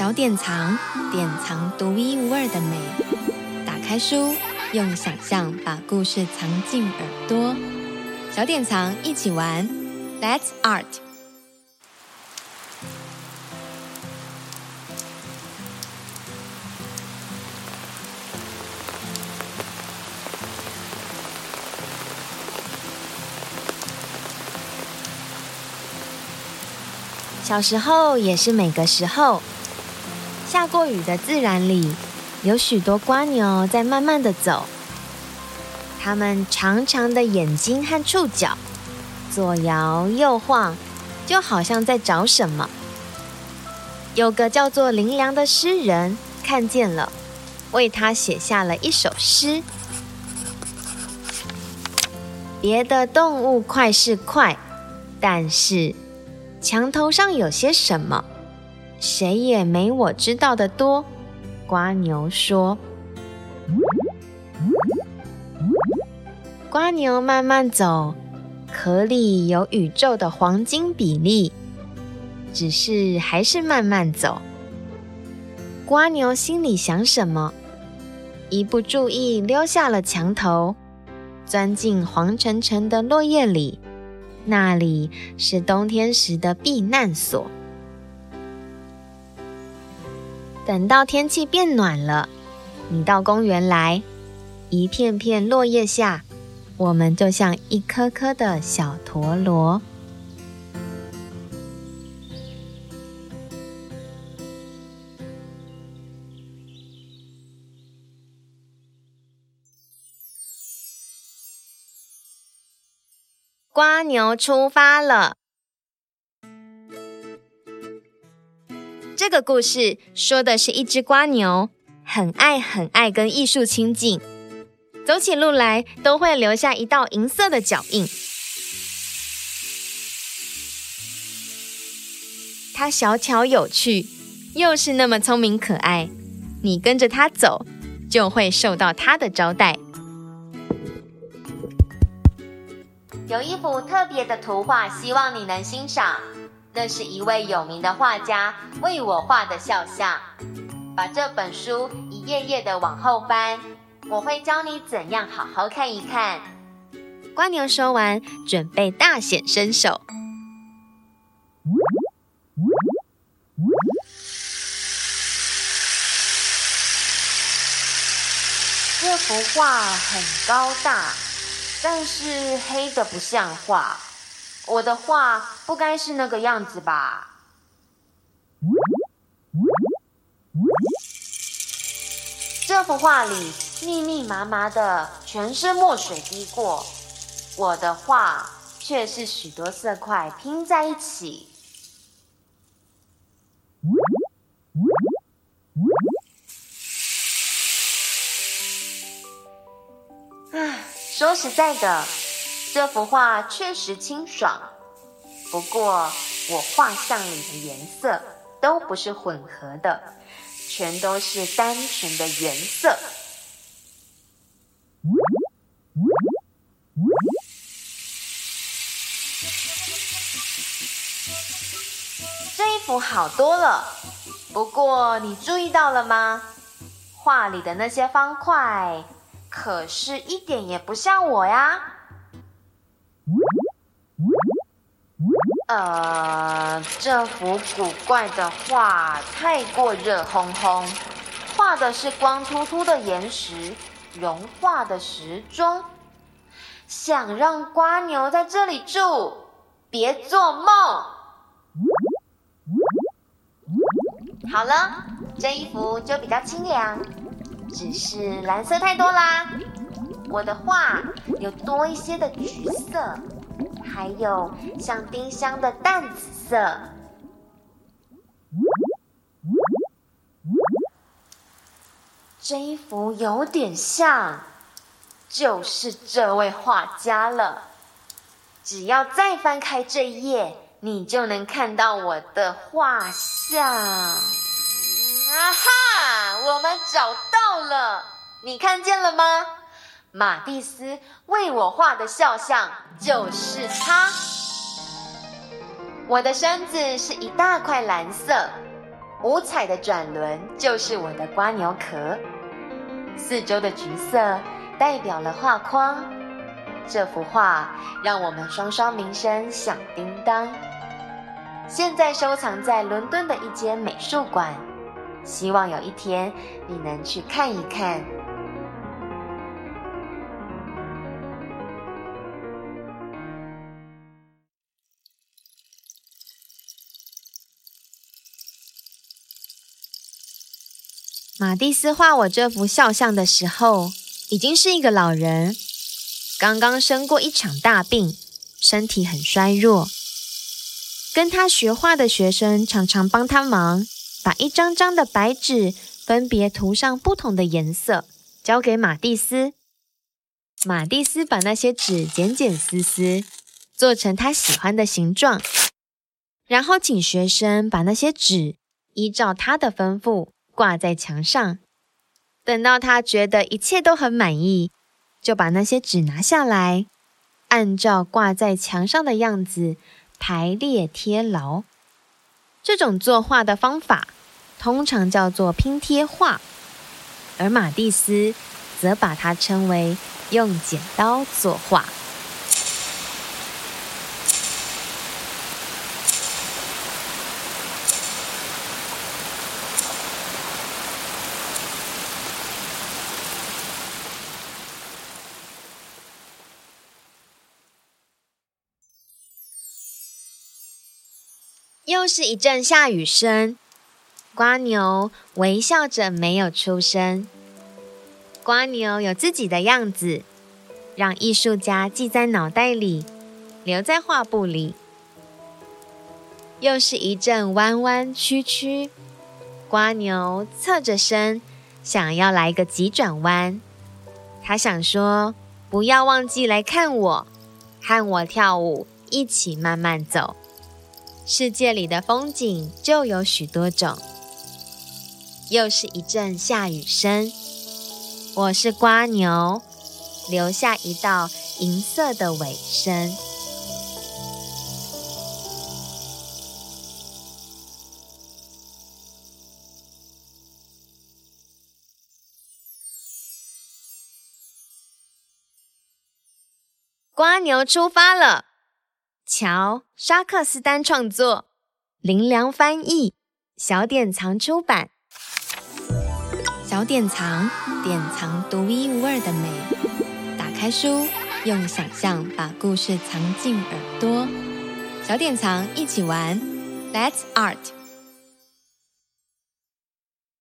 小典藏，典藏独一无二的美。打开书，用想象把故事藏进耳朵。小典藏一起玩，Let's Art。小时候也是每个时候，下过雨的自然里，有许多蜗牛在慢慢的走。它们长长的眼睛和触角，左摇右晃，就好像在找什么。有个叫做林良的诗人看见了，为他写下了一首诗：别的动物快是快，但是。墙头上有些什么？谁也没我知道的多。瓜牛说：“瓜牛慢慢走，壳里有宇宙的黄金比例，只是还是慢慢走。”瓜牛心里想什么？一不注意溜下了墙头，钻进黄沉沉的落叶里。那里是冬天时的避难所。等到天气变暖了，你到公园来，一片片落叶下，我们就像一颗颗的小陀螺。瓜牛出发了。这个故事说的是一只瓜牛，很爱很爱跟艺术亲近，走起路来都会留下一道银色的脚印。它小巧有趣，又是那么聪明可爱，你跟着它走，就会受到它的招待。有一幅特别的图画，希望你能欣赏。那是一位有名的画家为我画的肖像。把这本书一页页的往后翻，我会教你怎样好好看一看。瓜牛说完，准备大显身手。这幅画很高大。但是黑的不像话，我的画不该是那个样子吧？这幅画里密密麻麻的全是墨水滴过，我的画却是许多色块拼在一起。说实在的，这幅画确实清爽。不过，我画像里的颜色都不是混合的，全都是单纯的原色。这一幅好多了，不过你注意到了吗？画里的那些方块。可是，一点也不像我呀。呃，这幅古怪的画太过热烘烘，画的是光秃秃的岩石，融化的时钟。想让瓜牛在这里住，别做梦。好了，这一幅就比较清凉。只是蓝色太多啦，我的画有多一些的橘色，还有像丁香的淡紫色。这一幅有点像，就是这位画家了。只要再翻开这一页，你就能看到我的画像。啊哈！我们找到了，你看见了吗？马蒂斯为我画的肖像就是他。我的身子是一大块蓝色，五彩的转轮就是我的蜗牛壳，四周的橘色代表了画框。这幅画让我们双双名声响叮当，现在收藏在伦敦的一间美术馆，希望有一天你能去看一看。马蒂斯画我这幅肖像的时候，已经是一个老人，刚刚生过一场大病，身体很衰弱。跟他学画的学生常常帮他忙，把一张张的白纸分别涂上不同的颜色，交给马蒂斯。马蒂斯把那些纸剪剪撕撕，做成他喜欢的形状，然后请学生把那些纸依照他的吩咐。挂在墙上，等到他觉得一切都很满意，就把那些纸拿下来，按照挂在墙上的样子排列贴牢。这种作画的方法通常叫做拼贴画，而马蒂斯则把它称为用剪刀作画。又是一阵下雨声，蜗牛微笑着没有出声。蜗牛有自己的样子，让艺术家记在脑袋里，留在画布里。又是一阵弯弯曲曲，蜗牛侧着身，想要来个急转弯。他想说：“不要忘记来看我，和我跳舞，一起慢慢走。”世界里的风景就有许多种。又是一阵下雨声，我是瓜牛，留下一道银色的尾声。瓜牛出发了。乔·沙克斯丹创作，林良翻译，小典藏出版。小典藏，典藏独一无二的美。打开书，用想象把故事藏进耳朵。小典藏，一起玩，Let's Art。